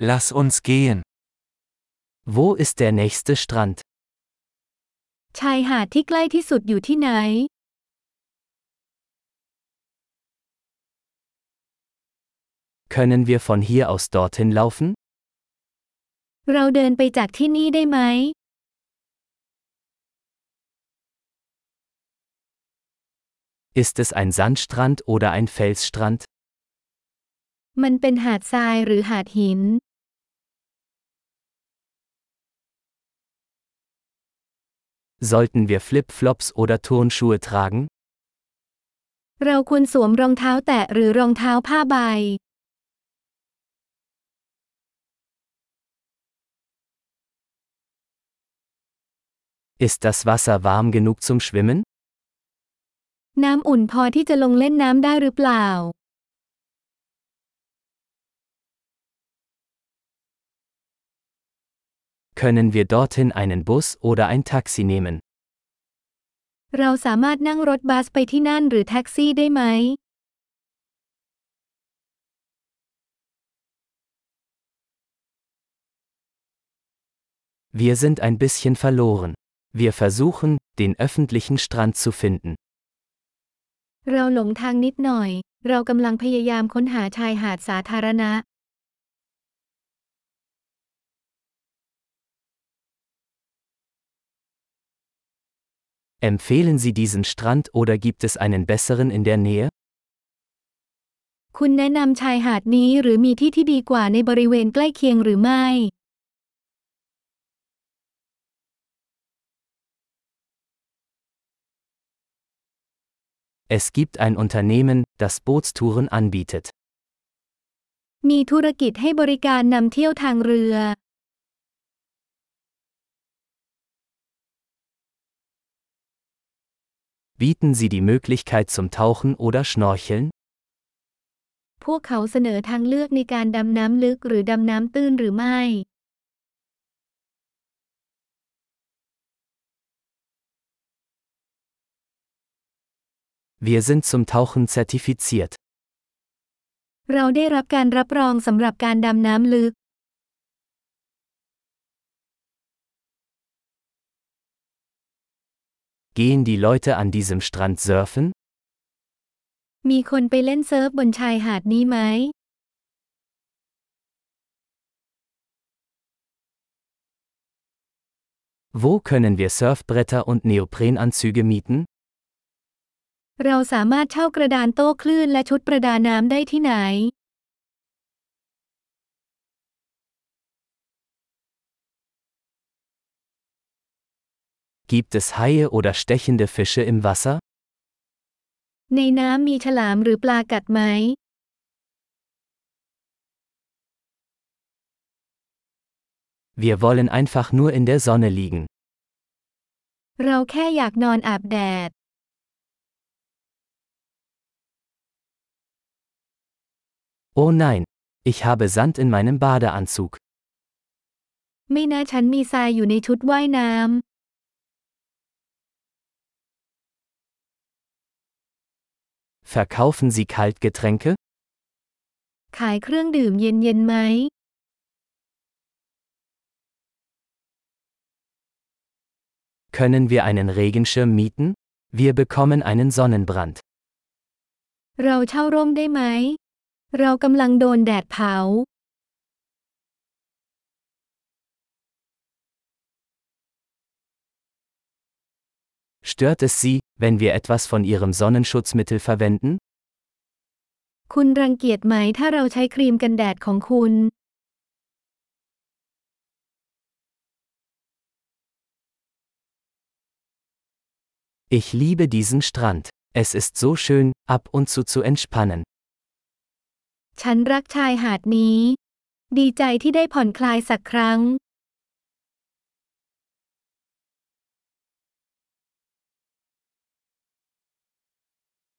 Lass uns gehen. Wo ist der nächste Strand? ชายหาดที่ใกล้ที่สุดอยู่ที่ไหน Können wir von hier aus dorthin laufen? เราเดินไปจากที่นี่ได้ไหม Ist es ein Sandstrand oder ein Felsstrand? มันเป็นหาดทรายหรือหาดหิน Sollten wir Flipflops oder Turnschuhe tragen? เราควรสวมรองเท้าแตะหรือรองเท้าผ้าใบ Ist das Wasser warm genug zum Schwimmen? น้ำอุ่นพอที่จะลงเล่นน้ำได้หรือเปล่า Können wir dorthin einen Bus oder ein Taxi nehmen? เราสามารถนั่งรถบัสไปที่นั่นหรือแท็กซี่ได้ไหม Wir sind ein bisschen verloren. Wir versuchen, den öffentlichen Strand zu finden. เราหลงทางนิดหน่อย เรากำลังพยายามค้นหาชายหาดสาธารณะ Empfehlen Sie diesen Strand oder gibt es einen besseren in der Nähe? คุณแนะนำชายหาดนี้หรือมีที่ที่ดีกว่าในบริเวณใกล้เคียงหรือไม่ Es gibt ein Unternehmen, das Bootstouren anbietet. มีธุรกิจให้บริการนำเที่ยวทางเรือ Bieten Sie die Möglichkeit zum Tauchen oder Schnorcheln? พวกเขาเสนอทางเลือกในการดำน้ำลึกหรือดำน้ำตื้นหรือไม่ Wir sind zum Tauchen zertifiziert. เราได้รับการรับรองสำหรับการดำน้ำลึก Gehen die Leute an diesem Strand surfen? มีคนไปเล่นเซิร์ฟบนชายหาดนี้ไหม Wo können wir Surfbretter und Neoprenanzüge mieten? เราสามารถเช่ากระดานโต้คลื่นและชุดประดาน้ำได้ที่ไหน Gibt es Haie oder stechende Fische im Wasser? ในน้ำมีฉลามหรือปลากัดไหม Wir wollen einfach nur in der Sonne liegen. เราแค่อยากนอนอาบแดด Oh nein, ich habe Sand in meinem Badeanzug. ไม่นะฉันมีทรายอยู่ในชุดว่ายน้ Verkaufen Sie Kaltgetränke? ำ ขายเครื่องดื่มเย็นๆไหม Können wir einen Regenschirm mieten? Wir bekommen einen Sonnenbrand. เราเช่าร่มได้ไหม เรากำลังโดนแดดเผา Stört es Sie, wenn wir etwas von Ihrem Sonnenschutzmittel verwenden? คุณรังเกียจไหมถ้าเราใช้ครีมกันแดดของคุณ Ich liebe diesen Strand. Es ist so schön, ab und zu zu entspannen. ฉันรักชายหาดนี้ ดีใจที่ได้ผ่อนคลายสักครั้ง